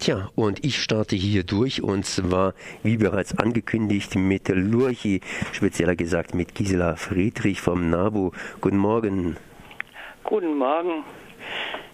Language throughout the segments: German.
Tja, und ich starte hier durch und zwar, wie bereits angekündigt, mit Lurchi, spezieller gesagt mit Gisela Friedrich vom NABU. Guten Morgen. Guten Morgen.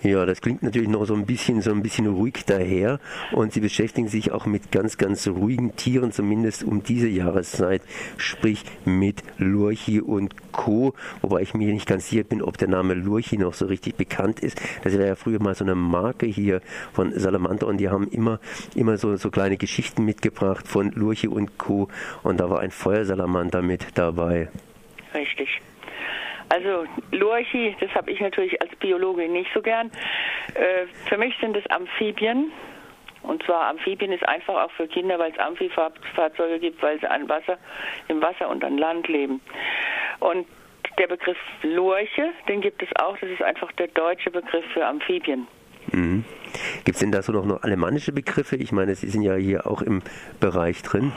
Ja, das klingt natürlich noch so ein bisschen, so ein bisschen ruhig daher. Und Sie beschäftigen sich auch mit ganz, ganz ruhigen Tieren, zumindest um diese Jahreszeit, sprich mit Lurchi und Co. Wobei ich mir nicht ganz sicher bin, ob der Name Lurchi noch so richtig bekannt ist. Das war ja früher mal so eine Marke hier von Salamander und die haben immer, immer so, so kleine Geschichten mitgebracht von Lurchi und Co. Und da war ein Feuersalamander mit dabei. Richtig. Also Lurchi, das habe ich natürlich als Biologin nicht so gern. Äh, für mich sind es Amphibien. Und zwar Amphibien ist einfach auch für Kinder, weil es Amphifahrzeuge gibt, weil sie an Wasser, im Wasser und an Land leben. Und der Begriff Lurche, den gibt es auch. Das ist einfach der deutsche Begriff für Amphibien. Mhm. Gibt es denn da so noch, noch alemannische Begriffe? Ich meine, Sie sind ja hier auch im Bereich drin.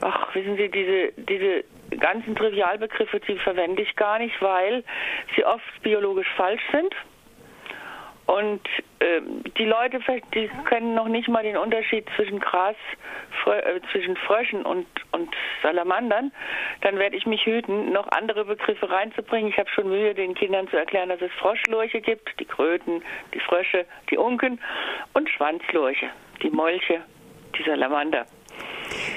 Ach, wissen Sie, diese, diese ganzen Trivialbegriffe, die verwende ich gar nicht, weil sie oft biologisch falsch sind. Und äh, die Leute, die kennen noch nicht mal den Unterschied zwischen Gras, Frö äh, zwischen Fröschen und, und Salamandern. Dann werde ich mich hüten, noch andere Begriffe reinzubringen. Ich habe schon Mühe, den Kindern zu erklären, dass es Froschlurche gibt, die Kröten, die Frösche, die Unken und Schwanzlurche, die Molche, die Salamander.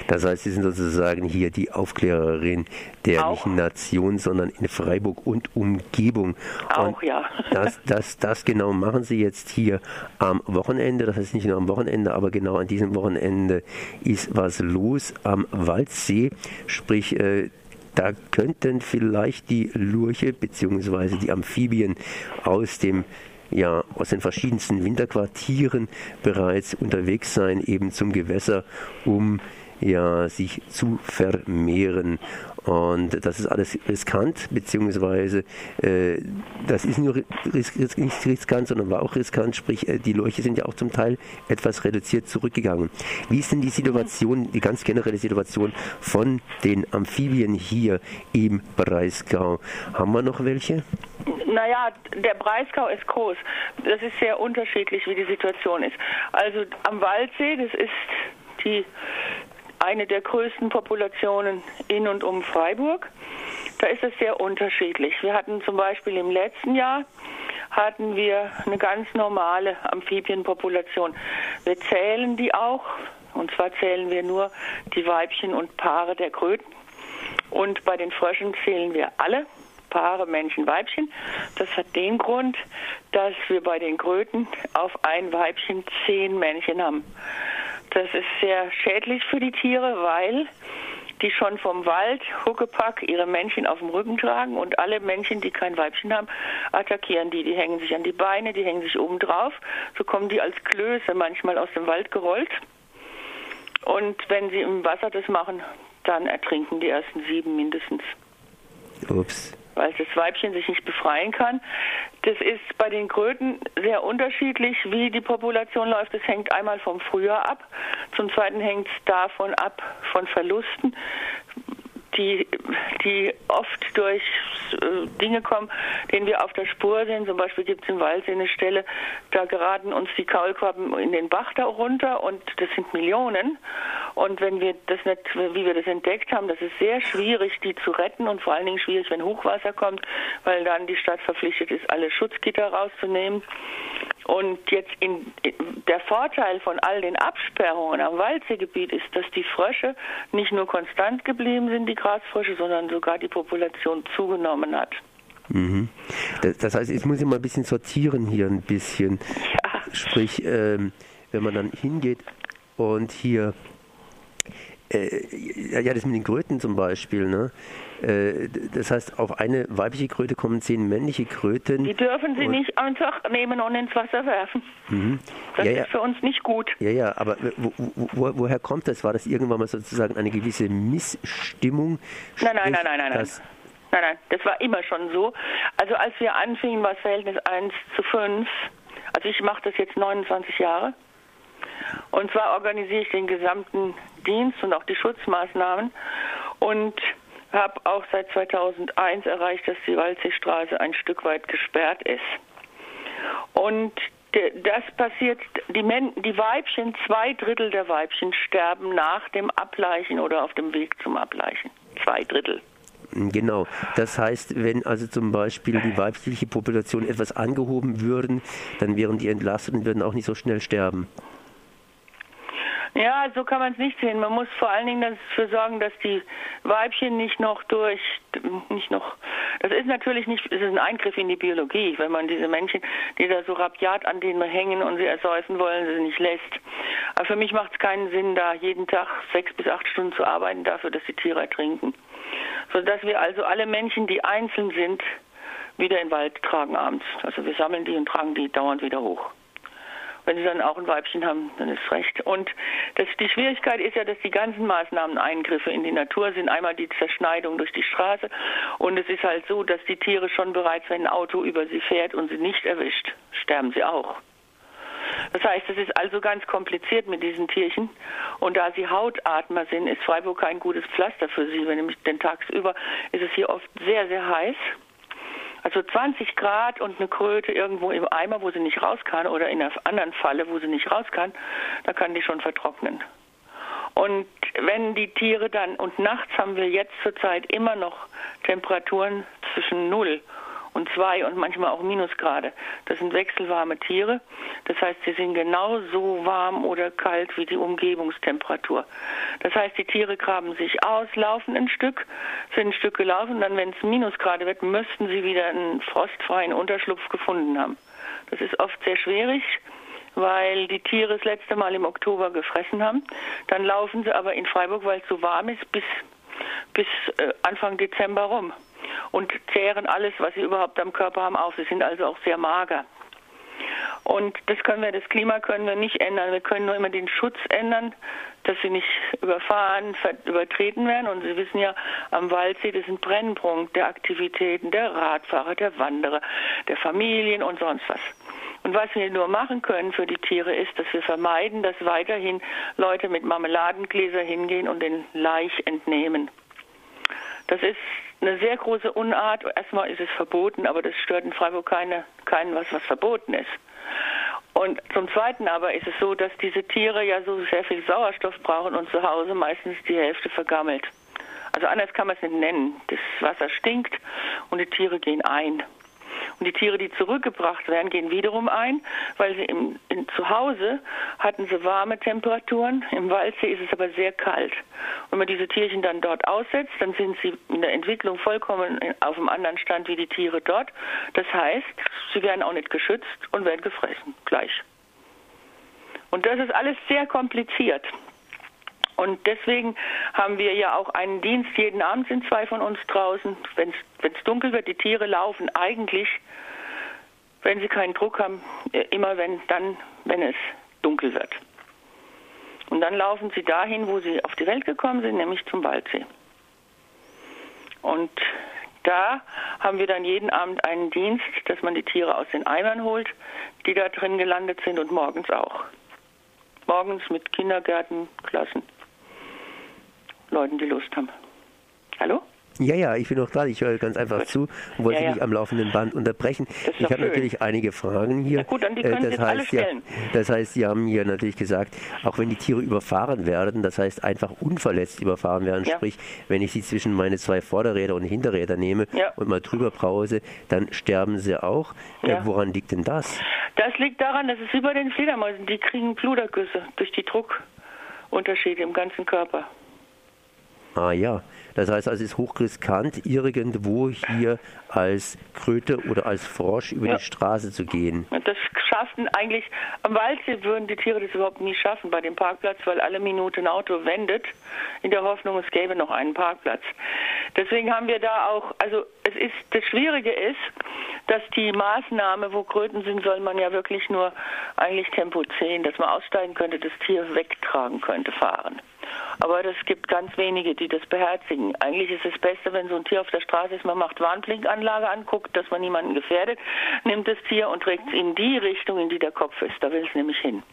Das heißt, Sie sind sozusagen hier die Aufklärerin der Auch. nicht Nation, sondern in Freiburg und Umgebung. Auch, und ja. Das, das, das genau machen Sie jetzt hier am Wochenende. Das heißt nicht nur am Wochenende, aber genau an diesem Wochenende ist was los am Waldsee. Sprich, äh, da könnten vielleicht die Lurche bzw. die Amphibien aus dem ja, aus den verschiedensten Winterquartieren bereits unterwegs sein, eben zum Gewässer, um ja, sich zu vermehren. Und das ist alles riskant, beziehungsweise äh, das ist nur ris ris nicht riskant, sondern war auch riskant, sprich äh, die Leuchte sind ja auch zum Teil etwas reduziert zurückgegangen. Wie ist denn die Situation, die ganz generelle Situation von den Amphibien hier im Breisgau? Haben wir noch welche? Naja, der Breisgau ist groß. Das ist sehr unterschiedlich, wie die Situation ist. Also am Waldsee, das ist die eine der größten Populationen in und um Freiburg. Da ist es sehr unterschiedlich. Wir hatten zum Beispiel im letzten Jahr hatten wir eine ganz normale Amphibienpopulation. Wir zählen die auch, und zwar zählen wir nur die Weibchen und Paare der Kröten. Und bei den Fröschen zählen wir alle Paare Männchen, Weibchen. Das hat den Grund, dass wir bei den Kröten auf ein Weibchen zehn Männchen haben. Das ist sehr schädlich für die Tiere, weil die schon vom Wald Huckepack ihre Männchen auf dem Rücken tragen und alle Männchen, die kein Weibchen haben, attackieren die. Die hängen sich an die Beine, die hängen sich oben drauf. So kommen die als Klöße manchmal aus dem Wald gerollt. Und wenn sie im Wasser das machen, dann ertrinken die ersten sieben mindestens. Ups weil das Weibchen sich nicht befreien kann. Das ist bei den Kröten sehr unterschiedlich, wie die Population läuft. Es hängt einmal vom Frühjahr ab, zum Zweiten hängt es davon ab, von Verlusten, die, die oft durch äh, Dinge kommen, denen wir auf der Spur sind. Zum Beispiel gibt es im Waldsee eine Stelle, da geraten uns die Kaulquappen in den Bach da runter und das sind Millionen. Und wenn wir das nicht, wie wir das entdeckt haben, das ist sehr schwierig, die zu retten und vor allen Dingen schwierig, wenn Hochwasser kommt, weil dann die Stadt verpflichtet ist, alle Schutzgitter rauszunehmen. Und jetzt in, der Vorteil von all den Absperrungen am Waldseegebiet ist, dass die Frösche nicht nur konstant geblieben sind, die Grasfrösche, sondern sogar die Population zugenommen hat. Mhm. Das, das, heißt, jetzt muss ich mal ein bisschen sortieren hier ein bisschen. Ja. Sprich, ähm, wenn man dann hingeht und hier ja, das mit den Kröten zum Beispiel, ne? Äh, das heißt, auf eine weibliche Kröte kommen zehn männliche Kröten. Die dürfen sie nicht einfach nehmen und ins Wasser werfen. Mhm. Das Ja, ist ja. für uns nicht gut. Ja, ja, aber wo, wo, wo, woher kommt das? War das irgendwann mal sozusagen eine gewisse Missstimmung? Nein, nein, nein, nein, nein, nein. Nein, nein, das war immer schon so. Also als wir anfingen, war das Verhältnis 1 zu 5. Also ich mache das jetzt 29 Jahre. Und zwar organisiere ich den gesamten Dienst und auch die Schutzmaßnahmen und habe auch seit 2001 erreicht, dass die Waldseestraße ein Stück weit gesperrt ist. Und Das passiert, die, Men die Weibchen, zwei Drittel der Weibchen sterben nach dem Ableichen oder auf dem Weg zum Ableichen. Zwei Drittel. Genau. Das heißt, wenn also zum Beispiel die weibliche Population etwas angehoben würden, dann wären die entlastet und würden auch nicht so schnell sterben. Ja, so kann man es nicht sehen. Man muss vor allen Dingen dafür sorgen, dass die Weibchen nicht noch durch, nicht noch, das ist natürlich nicht, es ist ein Eingriff in die Biologie, wenn man diese Männchen, die da so rabiat an denen hängen und sie ersäufen wollen, sie nicht lässt. Aber für mich macht es keinen Sinn, da jeden Tag sechs bis acht Stunden zu arbeiten dafür, dass die Tiere ertrinken. Sodass wir also alle Männchen, die einzeln sind, wieder in den Wald tragen abends. Also wir sammeln die und tragen die dauernd wieder hoch. Wenn sie dann auch ein Weibchen haben, dann ist recht. Und das, die Schwierigkeit ist ja, dass die ganzen Maßnahmen Eingriffe in die Natur sind. Einmal die Zerschneidung durch die Straße. Und es ist halt so, dass die Tiere schon bereits, wenn ein Auto über sie fährt und sie nicht erwischt, sterben sie auch. Das heißt, es ist also ganz kompliziert mit diesen Tierchen. Und da sie Hautatmer sind, ist Freiburg kein gutes Pflaster für sie. Denn tagsüber ist es hier oft sehr, sehr heiß. Also 20 Grad und eine Kröte irgendwo im Eimer, wo sie nicht raus kann, oder in einer anderen Falle, wo sie nicht raus kann, da kann die schon vertrocknen. Und wenn die Tiere dann, und nachts haben wir jetzt zurzeit immer noch Temperaturen zwischen 0 und zwei und manchmal auch Minusgrade. Das sind wechselwarme Tiere. Das heißt, sie sind genauso warm oder kalt wie die Umgebungstemperatur. Das heißt, die Tiere graben sich aus, laufen ein Stück, sind ein Stück gelaufen, dann, wenn es Minusgrade wird, müssten sie wieder einen frostfreien Unterschlupf gefunden haben. Das ist oft sehr schwierig weil die Tiere das letzte Mal im Oktober gefressen haben. Dann laufen sie aber in Freiburg, weil es so warm ist, bis, bis äh, Anfang Dezember rum und zehren alles, was sie überhaupt am Körper haben, auf. Sie sind also auch sehr mager. Und das können wir, das Klima können wir nicht ändern. Wir können nur immer den Schutz ändern, dass sie nicht überfahren, übertreten werden. Und Sie wissen ja, am Waldsee, das ist ein Brennpunkt der Aktivitäten der Radfahrer, der Wanderer, der Familien und sonst was. Und was wir nur machen können für die Tiere ist, dass wir vermeiden, dass weiterhin Leute mit Marmeladengläser hingehen und den Laich entnehmen. Das ist eine sehr große Unart. Erstmal ist es verboten, aber das stört in Freiburg keine, keinen was, was verboten ist. Und zum Zweiten aber ist es so, dass diese Tiere ja so sehr viel Sauerstoff brauchen und zu Hause meistens die Hälfte vergammelt. Also anders kann man es nicht nennen. Das Wasser stinkt und die Tiere gehen ein. Und die Tiere, die zurückgebracht werden, gehen wiederum ein, weil sie im, in, zu Hause hatten sie warme Temperaturen. Im Waldsee ist es aber sehr kalt. Und wenn man diese Tierchen dann dort aussetzt, dann sind sie in der Entwicklung vollkommen auf einem anderen Stand wie die Tiere dort. Das heißt, sie werden auch nicht geschützt und werden gefressen gleich. Und das ist alles sehr kompliziert. Und deswegen haben wir ja auch einen Dienst. Jeden Abend sind zwei von uns draußen. Wenn es dunkel wird, die Tiere laufen eigentlich, wenn sie keinen Druck haben, äh, immer wenn dann, wenn es dunkel wird. Und dann laufen sie dahin, wo sie auf die Welt gekommen sind, nämlich zum Waldsee. Und da haben wir dann jeden Abend einen Dienst, dass man die Tiere aus den Eimern holt, die da drin gelandet sind und morgens auch. Morgens mit Kindergärtenklassen. Leuten, die Lust haben. Hallo? Ja, ja, ich bin noch da. Ich höre ganz einfach gut. zu und wollte ja, ja. mich am laufenden Band unterbrechen. Ich habe natürlich einige Fragen hier. Ja, gut, dann die können äh, das heißt, ja, das heißt, Sie haben hier natürlich gesagt, auch wenn die Tiere überfahren werden, das heißt einfach unverletzt überfahren werden, sprich, wenn ich sie zwischen meine zwei Vorderräder und Hinterräder nehme und mal drüber brause, dann sterben sie auch. Äh, woran liegt denn das? Das liegt daran, dass es über den Fledermäusen, die kriegen Blutergüsse durch die Druckunterschiede im ganzen Körper. Ah ja, das heißt also, es ist hochriskant, irgendwo hier als Kröte oder als Frosch über ja. die Straße zu gehen. Das schaffen eigentlich, am Waldsee würden die Tiere das überhaupt nie schaffen bei dem Parkplatz, weil alle Minute ein Auto wendet, in der Hoffnung, es gäbe noch einen Parkplatz. Deswegen haben wir da auch, also es ist, das Schwierige ist, dass die Maßnahme, wo Kröten sind, soll man ja wirklich nur eigentlich Tempo 10, dass man aussteigen könnte, das Tier wegtragen könnte, fahren. Aber es gibt ganz wenige, die das beherzigen. Eigentlich ist es Beste, wenn so ein Tier auf der Straße ist, man macht Warnblinkanlage an, guckt, dass man niemanden gefährdet, nimmt das Tier und trägt es in die Richtung, in die der Kopf ist. Da will es nämlich hin.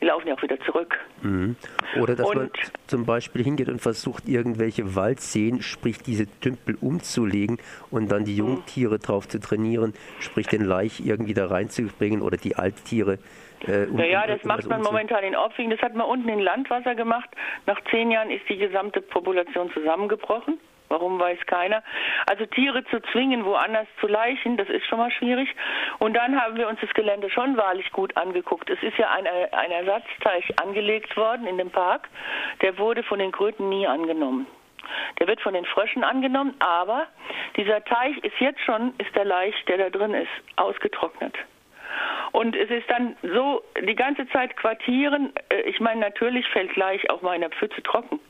Die laufen ja auch wieder zurück. Mhm. Oder dass und, man zum Beispiel hingeht und versucht, irgendwelche Waldseen, sprich diese Tümpel umzulegen und dann die mhm. Jungtiere drauf zu trainieren, sprich den Laich irgendwie da reinzubringen oder die Alttiere. Äh, um, ja, das macht man momentan in Opfing. Das hat man unten in Landwasser gemacht. Nach zehn Jahren ist die gesamte Population zusammengebrochen. Warum weiß keiner. Also Tiere zu zwingen, woanders zu leichen, das ist schon mal schwierig. Und dann haben wir uns das Gelände schon wahrlich gut angeguckt. Es ist ja ein, ein Ersatzteich angelegt worden in dem Park. Der wurde von den Kröten nie angenommen. Der wird von den Fröschen angenommen, aber dieser Teich ist jetzt schon, ist der Laich, der da drin ist, ausgetrocknet. Und es ist dann so, die ganze Zeit quartieren, äh, ich meine, natürlich fällt Laich auch mal in der Pfütze trocken.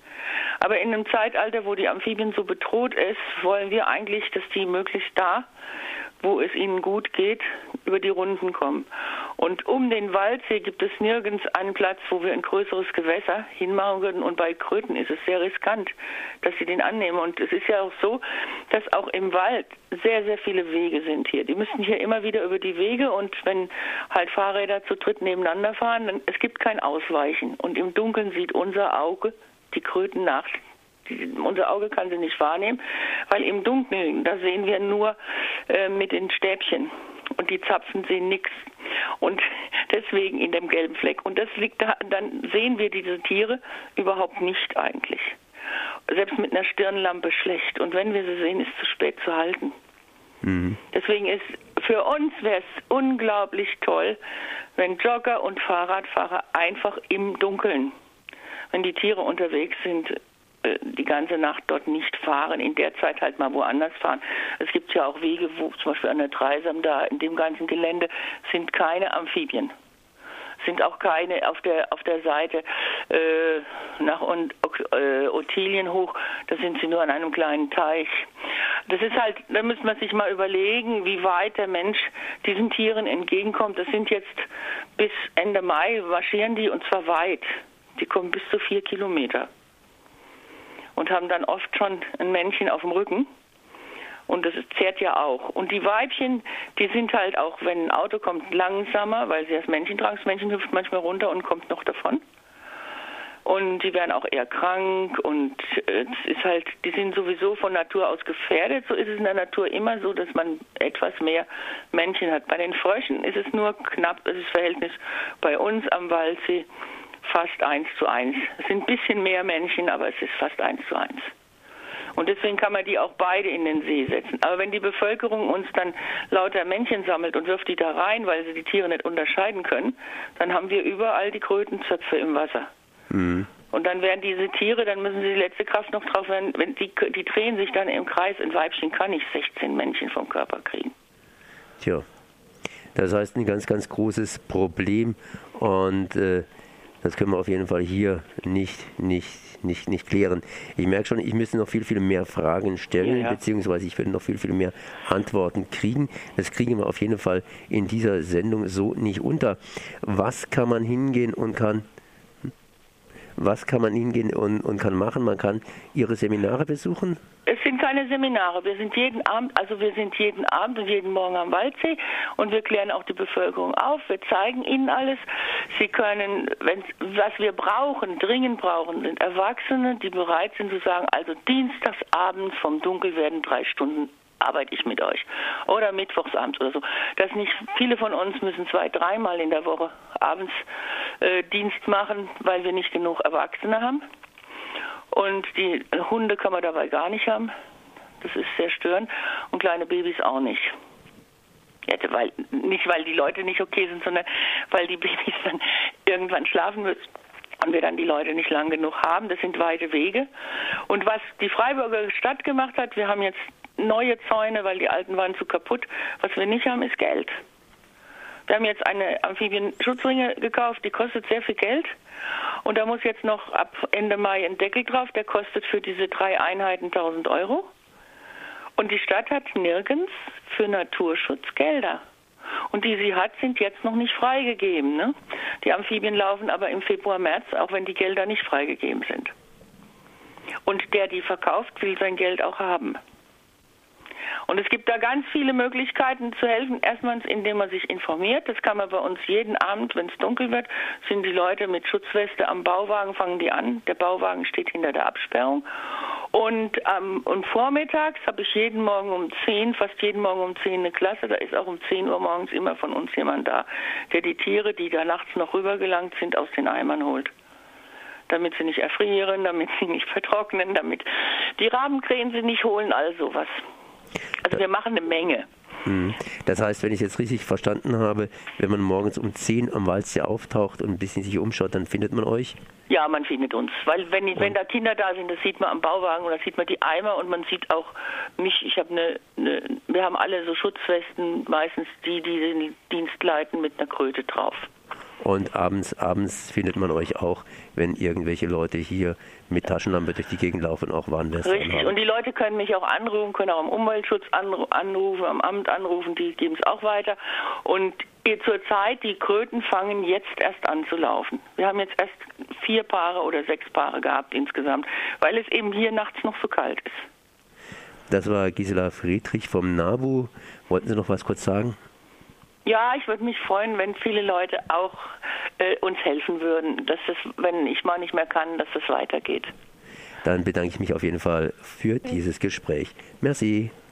Aber in einem Zeitalter, wo die Amphibien so bedroht ist, wollen wir eigentlich, dass die möglichst da, wo es ihnen gut geht, über die Runden kommen. Und um den Waldsee gibt es nirgends einen Platz, wo wir ein größeres Gewässer hinmachen würden. Und bei Kröten ist es sehr riskant, dass sie den annehmen. Und es ist ja auch so, dass auch im Wald sehr, sehr viele Wege sind hier. Die müssen hier immer wieder über die Wege und wenn halt Fahrräder zu dritt nebeneinander fahren, dann es gibt kein Ausweichen. Und im Dunkeln sieht unser Auge die Kröten nach. unser Auge kann sie nicht wahrnehmen, weil im Dunkeln, da sehen wir nur äh, mit den Stäbchen und die Zapfen sehen nichts. Und deswegen in dem gelben Fleck. Und das liegt da, dann sehen wir diese Tiere überhaupt nicht eigentlich. Selbst mit einer Stirnlampe schlecht. Und wenn wir sie sehen, ist es zu spät zu halten. Mhm. Deswegen ist für uns wäre es unglaublich toll, wenn Jogger und Fahrradfahrer einfach im Dunkeln wenn die Tiere unterwegs sind, die ganze Nacht dort nicht fahren, in der Zeit halt mal woanders fahren. Es gibt ja auch Wege, wo zum Beispiel an der Dreisam da in dem ganzen Gelände sind keine Amphibien. Sind auch keine auf der auf der Seite äh, nach und, äh, Ottilien hoch, da sind sie nur an einem kleinen Teich. Das ist halt, da müsste man sich mal überlegen, wie weit der Mensch diesen Tieren entgegenkommt. Das sind jetzt bis Ende Mai marschieren die und zwar weit. Die kommen bis zu vier Kilometer und haben dann oft schon ein Männchen auf dem Rücken. Und das zehrt ja auch. Und die Weibchen, die sind halt auch, wenn ein Auto kommt, langsamer, weil sie das Männchen tragen. Das Männchen hüpft manchmal runter und kommt noch davon. Und die werden auch eher krank und äh, es ist halt, die sind sowieso von Natur aus gefährdet. So ist es in der Natur immer so, dass man etwas mehr Männchen hat. Bei den Fröschen ist es nur knapp, das ist Verhältnis bei uns am Waldsee fast eins zu eins. Es sind ein bisschen mehr Männchen, aber es ist fast eins zu eins. Und deswegen kann man die auch beide in den See setzen. Aber wenn die Bevölkerung uns dann lauter Männchen sammelt und wirft die da rein, weil sie die Tiere nicht unterscheiden können, dann haben wir überall die Krötenzöpfe im Wasser. Mhm. Und dann werden diese Tiere, dann müssen sie die letzte Kraft noch drauf werden, wenn die, die drehen sich dann im Kreis. Ein Weibchen kann nicht 16 Männchen vom Körper kriegen. Tja, das heißt ein ganz, ganz großes Problem. Und äh, das können wir auf jeden Fall hier nicht, nicht, nicht, nicht klären. Ich merke schon, ich müsste noch viel, viel mehr Fragen stellen, ja, ja. beziehungsweise ich würde noch viel, viel mehr Antworten kriegen. Das kriegen wir auf jeden Fall in dieser Sendung so nicht unter. Was kann man hingehen und kann was kann man hingehen und, und kann machen? Man kann Ihre Seminare besuchen? Es sind keine Seminare. Wir sind jeden Abend, also wir sind jeden Abend und jeden Morgen am Waldsee und wir klären auch die Bevölkerung auf. Wir zeigen ihnen alles. Sie können, wenn, was wir brauchen, dringend brauchen, sind Erwachsene, die bereit sind zu sagen, also dienstagsabends vom Dunkelwerden drei Stunden arbeite ich mit euch. Oder mittwochsabends oder so. Das nicht, viele von uns müssen zwei, dreimal in der Woche abends äh, Dienst machen, weil wir nicht genug Erwachsene haben. Und die Hunde kann man dabei gar nicht haben. Das ist sehr störend. Und kleine Babys auch nicht. Jetzt, weil, nicht, weil die Leute nicht okay sind, sondern weil die Babys dann irgendwann schlafen müssen und wir dann die Leute nicht lang genug haben. Das sind weite Wege. Und was die Freiburger Stadt gemacht hat, wir haben jetzt neue Zäune, weil die alten waren zu kaputt. Was wir nicht haben, ist Geld. Wir haben jetzt eine Amphibien-Schutzringe gekauft, die kostet sehr viel Geld. Und da muss jetzt noch ab Ende Mai ein Deckel drauf, der kostet für diese drei Einheiten 1000 Euro. Und die Stadt hat nirgends für Naturschutz Gelder. Und die sie hat, sind jetzt noch nicht freigegeben. Ne? Die Amphibien laufen aber im Februar, März, auch wenn die Gelder nicht freigegeben sind. Und der, die verkauft, will sein Geld auch haben. Und es gibt da ganz viele Möglichkeiten zu helfen. Erstmal, indem man sich informiert. Das kann man bei uns jeden Abend, wenn es dunkel wird, sind die Leute mit Schutzweste am Bauwagen, fangen die an. Der Bauwagen steht hinter der Absperrung. Und, ähm, und vormittags habe ich jeden Morgen um 10, fast jeden Morgen um 10 eine Klasse. Da ist auch um 10 Uhr morgens immer von uns jemand da, der die Tiere, die da nachts noch rübergelangt sind, aus den Eimern holt damit sie nicht erfrieren, damit sie nicht vertrocknen, damit die Rabenkrähen sie nicht holen, all sowas. Also wir machen eine Menge. Hm. Das heißt, wenn ich jetzt richtig verstanden habe, wenn man morgens um 10 am Waldsee auftaucht und ein bisschen sich umschaut, dann findet man euch? Ja, man findet uns. Weil wenn, wenn da Kinder da sind, das sieht man am Bauwagen oder sieht man die Eimer und man sieht auch mich. Ich habe eine, eine, wir haben alle so Schutzwesten, meistens die, die den Dienst leiten, mit einer Kröte drauf. Und abends, abends findet man euch auch, wenn irgendwelche Leute hier mit Taschenlampe durch die Gegend laufen, auch Warnweste Richtig, und die Leute können mich auch anrufen, können auch am Umweltschutz anrufen, am Amt anrufen, die geben es auch weiter. Und zur Zeit, die Kröten fangen jetzt erst an zu laufen. Wir haben jetzt erst vier Paare oder sechs Paare gehabt insgesamt, weil es eben hier nachts noch so kalt ist. Das war Gisela Friedrich vom NABU. Wollten Sie noch was kurz sagen? Ja, ich würde mich freuen, wenn viele Leute auch äh, uns helfen würden, dass es, wenn ich mal nicht mehr kann, dass es weitergeht. Dann bedanke ich mich auf jeden Fall für dieses Gespräch. Merci.